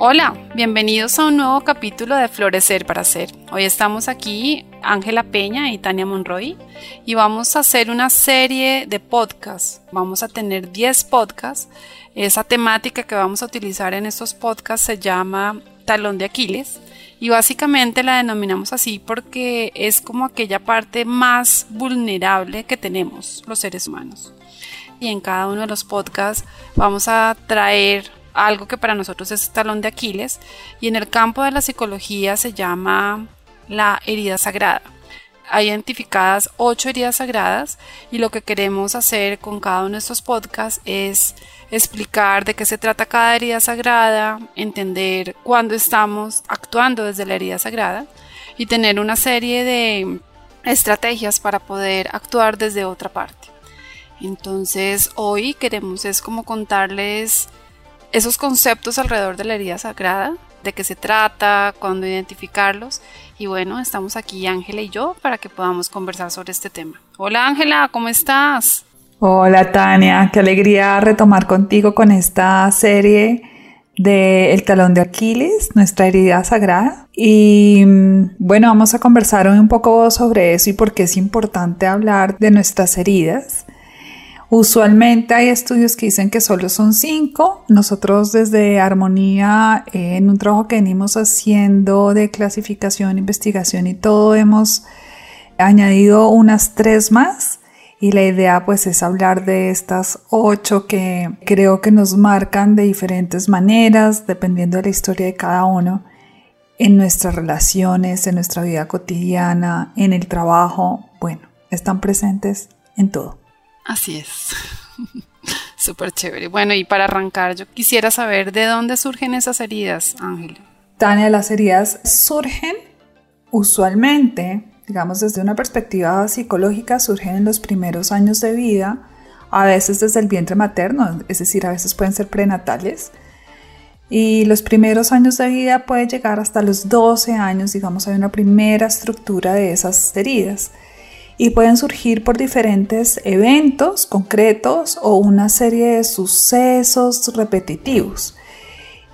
Hola, bienvenidos a un nuevo capítulo de Florecer para Ser. Hoy estamos aquí, Ángela Peña y Tania Monroy, y vamos a hacer una serie de podcasts. Vamos a tener 10 podcasts. Esa temática que vamos a utilizar en estos podcasts se llama Talón de Aquiles. Y básicamente la denominamos así porque es como aquella parte más vulnerable que tenemos los seres humanos. Y en cada uno de los podcasts vamos a traer algo que para nosotros es talón de Aquiles y en el campo de la psicología se llama la herida sagrada. Hay identificadas ocho heridas sagradas y lo que queremos hacer con cada uno de estos podcasts es explicar de qué se trata cada herida sagrada, entender cuándo estamos actuando desde la herida sagrada y tener una serie de estrategias para poder actuar desde otra parte. Entonces hoy queremos es como contarles esos conceptos alrededor de la herida sagrada, de qué se trata, cuándo identificarlos. Y bueno, estamos aquí Ángela y yo para que podamos conversar sobre este tema. Hola Ángela, ¿cómo estás? Hola Tania, qué alegría retomar contigo con esta serie de El talón de Aquiles, nuestra herida sagrada. Y mm, bueno, vamos a conversar hoy un poco sobre eso y por qué es importante hablar de nuestras heridas. Usualmente hay estudios que dicen que solo son cinco. Nosotros desde Armonía, eh, en un trabajo que venimos haciendo de clasificación, investigación y todo, hemos añadido unas tres más. Y la idea pues es hablar de estas ocho que creo que nos marcan de diferentes maneras, dependiendo de la historia de cada uno, en nuestras relaciones, en nuestra vida cotidiana, en el trabajo. Bueno, están presentes en todo. Así es. Súper chévere. Bueno, y para arrancar, yo quisiera saber de dónde surgen esas heridas, Ángel. Tania, las heridas surgen usualmente, digamos desde una perspectiva psicológica, surgen en los primeros años de vida, a veces desde el vientre materno, es decir, a veces pueden ser prenatales. Y los primeros años de vida puede llegar hasta los 12 años, digamos, hay una primera estructura de esas heridas y pueden surgir por diferentes eventos concretos o una serie de sucesos repetitivos,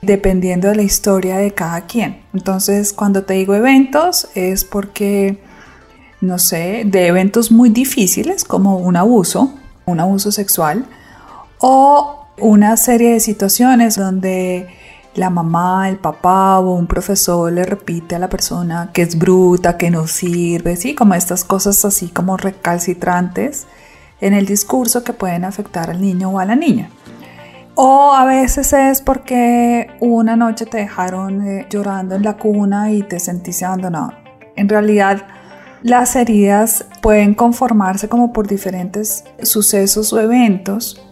dependiendo de la historia de cada quien. Entonces, cuando te digo eventos es porque, no sé, de eventos muy difíciles como un abuso, un abuso sexual, o una serie de situaciones donde la mamá, el papá o un profesor le repite a la persona que es bruta, que no sirve, ¿sí? Como estas cosas así como recalcitrantes en el discurso que pueden afectar al niño o a la niña. O a veces es porque una noche te dejaron eh, llorando en la cuna y te sentiste abandonado. En realidad, las heridas pueden conformarse como por diferentes sucesos o eventos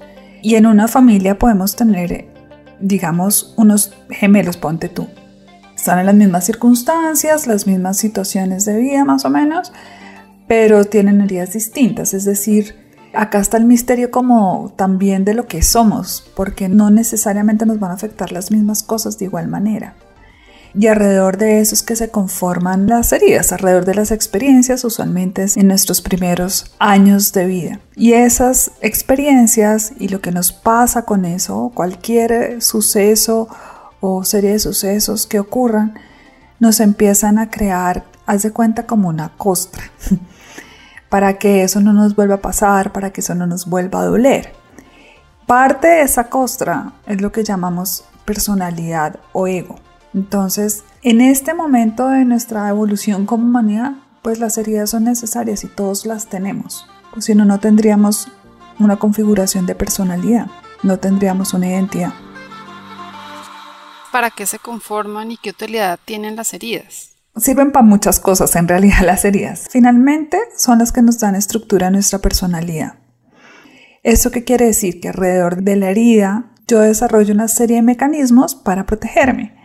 y en una familia podemos tener digamos, unos gemelos, ponte tú. Están en las mismas circunstancias, las mismas situaciones de vida más o menos, pero tienen heridas distintas. Es decir, acá está el misterio como también de lo que somos, porque no necesariamente nos van a afectar las mismas cosas de igual manera. Y alrededor de eso es que se conforman las heridas, alrededor de las experiencias, usualmente en nuestros primeros años de vida. Y esas experiencias y lo que nos pasa con eso, cualquier suceso o serie de sucesos que ocurran, nos empiezan a crear, haz de cuenta, como una costra, para que eso no nos vuelva a pasar, para que eso no nos vuelva a doler. Parte de esa costra es lo que llamamos personalidad o ego. Entonces, en este momento de nuestra evolución como humanidad, pues las heridas son necesarias y todos las tenemos. Pues si no, no tendríamos una configuración de personalidad, no tendríamos una identidad. ¿Para qué se conforman y qué utilidad tienen las heridas? Sirven para muchas cosas en realidad las heridas. Finalmente son las que nos dan estructura a nuestra personalidad. ¿Eso qué quiere decir? Que alrededor de la herida yo desarrollo una serie de mecanismos para protegerme.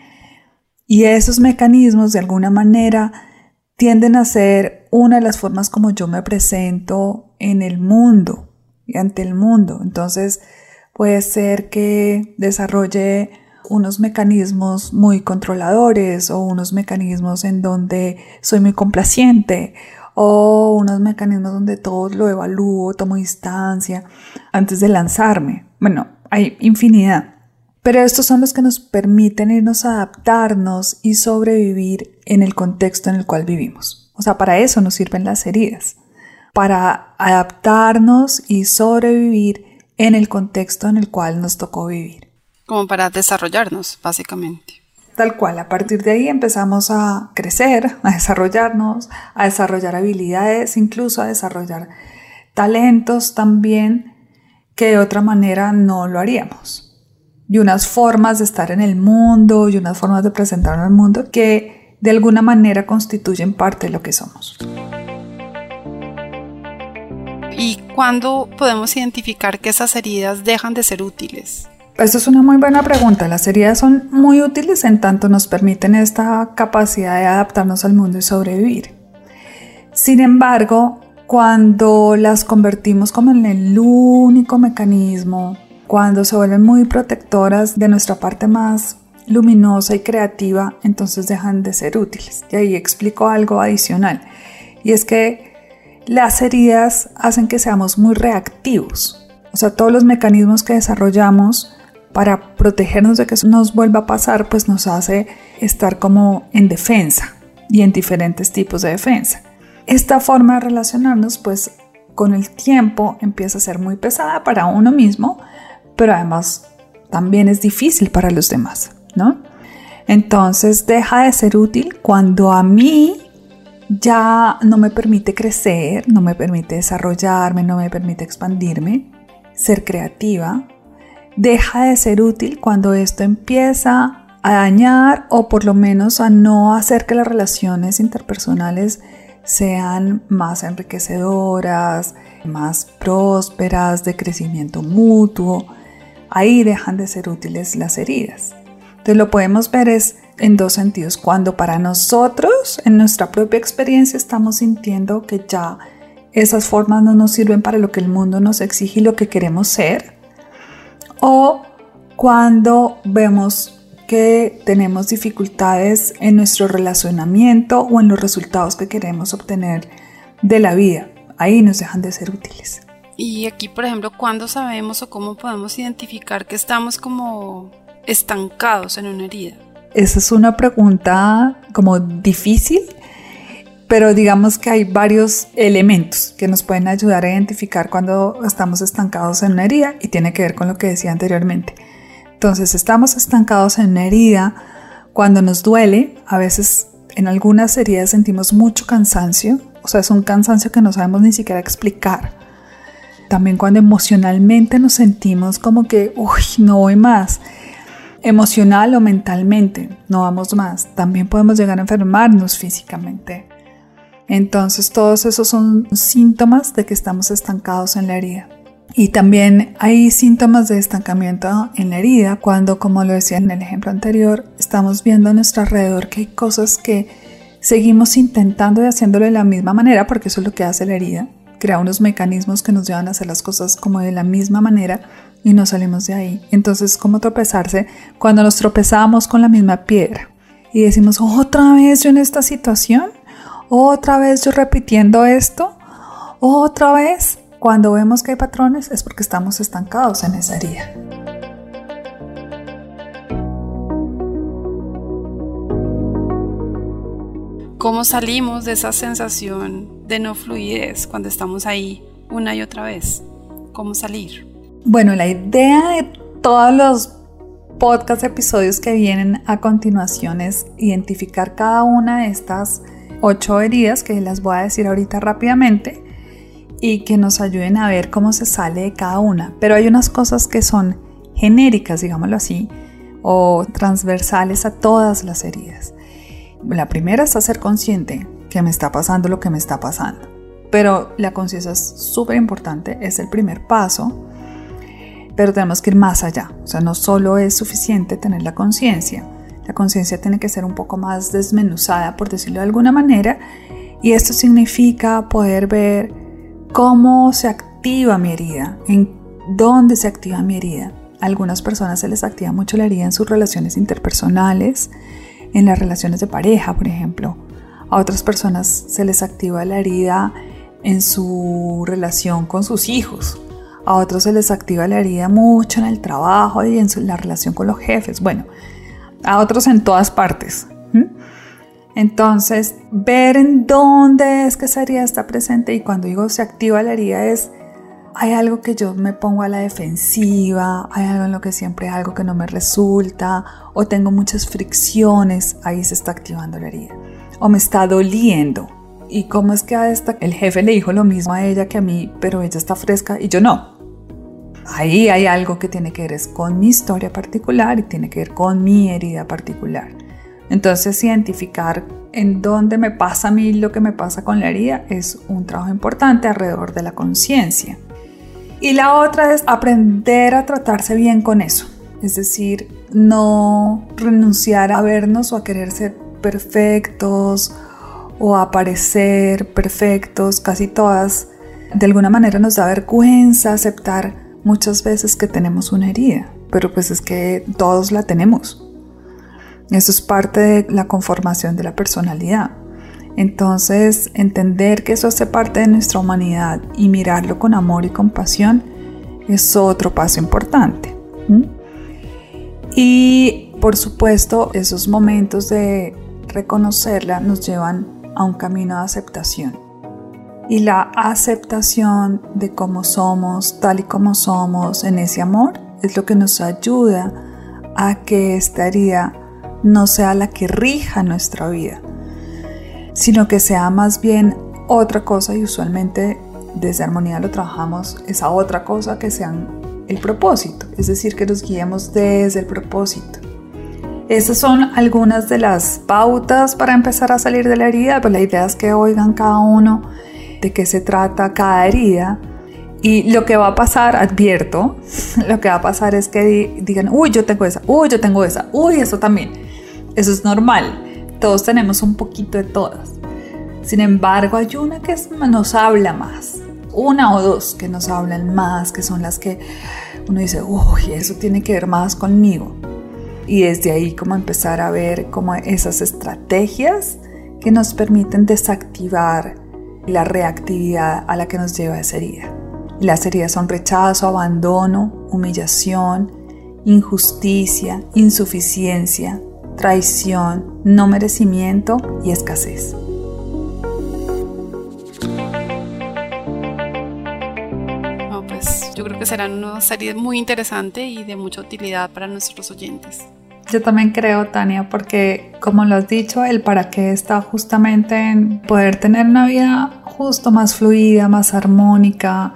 Y esos mecanismos de alguna manera tienden a ser una de las formas como yo me presento en el mundo y ante el mundo. Entonces puede ser que desarrolle unos mecanismos muy controladores o unos mecanismos en donde soy muy complaciente o unos mecanismos donde todo lo evalúo, tomo distancia antes de lanzarme. Bueno, hay infinidad. Pero estos son los que nos permiten irnos a adaptarnos y sobrevivir en el contexto en el cual vivimos. O sea, para eso nos sirven las heridas, para adaptarnos y sobrevivir en el contexto en el cual nos tocó vivir. Como para desarrollarnos, básicamente. Tal cual, a partir de ahí empezamos a crecer, a desarrollarnos, a desarrollar habilidades, incluso a desarrollar talentos también que de otra manera no lo haríamos. Y unas formas de estar en el mundo y unas formas de presentarnos al mundo que de alguna manera constituyen parte de lo que somos. ¿Y cuándo podemos identificar que esas heridas dejan de ser útiles? Esta es una muy buena pregunta. Las heridas son muy útiles en tanto nos permiten esta capacidad de adaptarnos al mundo y sobrevivir. Sin embargo, cuando las convertimos como en el único mecanismo, cuando se vuelven muy protectoras de nuestra parte más luminosa y creativa, entonces dejan de ser útiles. Y ahí explico algo adicional. Y es que las heridas hacen que seamos muy reactivos. O sea, todos los mecanismos que desarrollamos para protegernos de que eso nos vuelva a pasar, pues nos hace estar como en defensa y en diferentes tipos de defensa. Esta forma de relacionarnos, pues con el tiempo empieza a ser muy pesada para uno mismo, pero además también es difícil para los demás, ¿no? Entonces deja de ser útil cuando a mí ya no me permite crecer, no me permite desarrollarme, no me permite expandirme, ser creativa, deja de ser útil cuando esto empieza a dañar o por lo menos a no hacer que las relaciones interpersonales sean más enriquecedoras, más prósperas, de crecimiento mutuo. Ahí dejan de ser útiles las heridas. Entonces lo podemos ver es en dos sentidos. Cuando para nosotros, en nuestra propia experiencia, estamos sintiendo que ya esas formas no nos sirven para lo que el mundo nos exige y lo que queremos ser, o cuando vemos que tenemos dificultades en nuestro relacionamiento o en los resultados que queremos obtener de la vida. Ahí nos dejan de ser útiles. Y aquí, por ejemplo, ¿cuándo sabemos o cómo podemos identificar que estamos como estancados en una herida? Esa es una pregunta como difícil pero digamos que hay varios elementos que nos pueden ayudar a identificar cuando estamos estancados en una herida y tiene que ver con lo que decía anteriormente. Entonces, estamos estancados en una herida cuando nos duele, a veces en algunas heridas sentimos mucho cansancio, o sea, es un cansancio que no sabemos ni siquiera explicar. También cuando emocionalmente nos sentimos como que, uy, no voy más emocional o mentalmente, no vamos más. También podemos llegar a enfermarnos físicamente. Entonces todos esos son síntomas de que estamos estancados en la herida. Y también hay síntomas de estancamiento en la herida cuando, como lo decía en el ejemplo anterior, estamos viendo a nuestro alrededor que hay cosas que seguimos intentando y haciéndolo de la misma manera, porque eso es lo que hace la herida, crea unos mecanismos que nos llevan a hacer las cosas como de la misma manera y no salimos de ahí. Entonces, ¿cómo tropezarse cuando nos tropezamos con la misma piedra? Y decimos, otra vez yo en esta situación, otra vez yo repitiendo esto, otra vez. Cuando vemos que hay patrones es porque estamos estancados en esa herida. ¿Cómo salimos de esa sensación de no fluidez cuando estamos ahí una y otra vez? ¿Cómo salir? Bueno, la idea de todos los podcast episodios que vienen a continuación es identificar cada una de estas ocho heridas que las voy a decir ahorita rápidamente y que nos ayuden a ver cómo se sale de cada una. Pero hay unas cosas que son genéricas, digámoslo así, o transversales a todas las heridas. La primera es ser consciente que me está pasando lo que me está pasando. Pero la conciencia es súper importante, es el primer paso. pero tenemos que ir más allá. O sea, no solo es suficiente tener la conciencia, la conciencia tiene que ser un poco más desmenuzada, por decirlo de alguna manera, y esto significa poder ver cómo se activa mi herida, en dónde se activa mi herida. A algunas personas se les activa mucho la herida en sus relaciones interpersonales, en las relaciones de pareja, por ejemplo. A otras personas se les activa la herida en su relación con sus hijos. A otros se les activa la herida mucho en el trabajo y en la relación con los jefes. Bueno, a otros en todas partes. Entonces, ver en dónde es que esa herida está presente y cuando digo se activa la herida es hay algo que yo me pongo a la defensiva, hay algo en lo que siempre hay algo que no me resulta, o tengo muchas fricciones, ahí se está activando la herida. O me está doliendo. ¿Y cómo es que a esta, el jefe le dijo lo mismo a ella que a mí, pero ella está fresca y yo no? Ahí hay algo que tiene que ver con mi historia particular y tiene que ver con mi herida particular. Entonces, identificar en dónde me pasa a mí lo que me pasa con la herida es un trabajo importante alrededor de la conciencia. Y la otra es aprender a tratarse bien con eso. Es decir, no renunciar a vernos o a querer ser perfectos o a parecer perfectos. Casi todas, de alguna manera nos da vergüenza aceptar muchas veces que tenemos una herida. Pero pues es que todos la tenemos. Eso es parte de la conformación de la personalidad. Entonces, entender que eso hace parte de nuestra humanidad y mirarlo con amor y compasión es otro paso importante. Y por supuesto, esos momentos de reconocerla nos llevan a un camino de aceptación. Y la aceptación de cómo somos, tal y como somos, en ese amor, es lo que nos ayuda a que esta herida no sea la que rija nuestra vida, sino que sea más bien otra cosa y usualmente desde armonía lo trabajamos esa otra cosa que sean el propósito, es decir, que nos guiemos desde el propósito. Esas son algunas de las pautas para empezar a salir de la herida, pues la idea es que oigan cada uno de qué se trata cada herida y lo que va a pasar, advierto, lo que va a pasar es que digan, uy, yo tengo esa, uy, yo tengo esa, uy, eso también. Eso es normal. Todos tenemos un poquito de todas. Sin embargo, hay una que nos habla más. Una o dos que nos hablan más, que son las que uno dice, uy, eso tiene que ver más conmigo. Y desde ahí como empezar a ver como esas estrategias que nos permiten desactivar la reactividad a la que nos lleva esa herida. Las heridas son rechazo, abandono, humillación, injusticia, insuficiencia, traición, no merecimiento y escasez. pues yo creo que será una serie muy interesante y de mucha utilidad para nuestros oyentes. Yo también creo, Tania, porque como lo has dicho, el para qué está justamente en poder tener una vida justo más fluida, más armónica,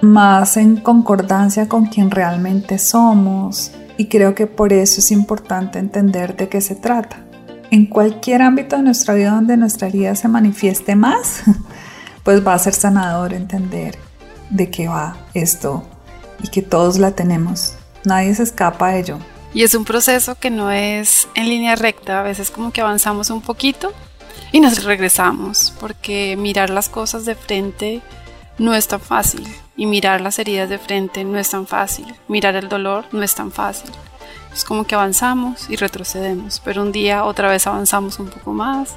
más en concordancia con quien realmente somos, y creo que por eso es importante entender de qué se trata. En cualquier ámbito de nuestra vida donde nuestra herida se manifieste más, pues va a ser sanador entender de qué va esto y que todos la tenemos. Nadie se escapa de ello. Y es un proceso que no es en línea recta, a veces como que avanzamos un poquito y nos regresamos, porque mirar las cosas de frente no es tan fácil y mirar las heridas de frente no es tan fácil, mirar el dolor no es tan fácil. Es como que avanzamos y retrocedemos, pero un día otra vez avanzamos un poco más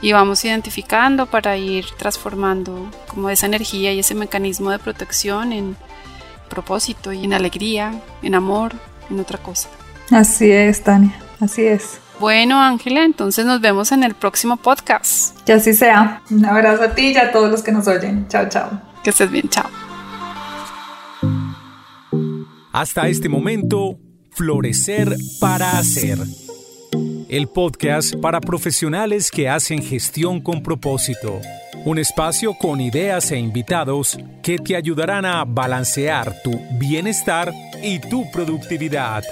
y vamos identificando para ir transformando como esa energía y ese mecanismo de protección en propósito y en alegría, en amor, en otra cosa. Así es, Tania, así es. Bueno, Ángela, entonces nos vemos en el próximo podcast. Que así sea. Un abrazo a ti y a todos los que nos oyen. Chao, chao. Que estés bien, chao. Hasta este momento, Florecer para Hacer. El podcast para profesionales que hacen gestión con propósito. Un espacio con ideas e invitados que te ayudarán a balancear tu bienestar y tu productividad.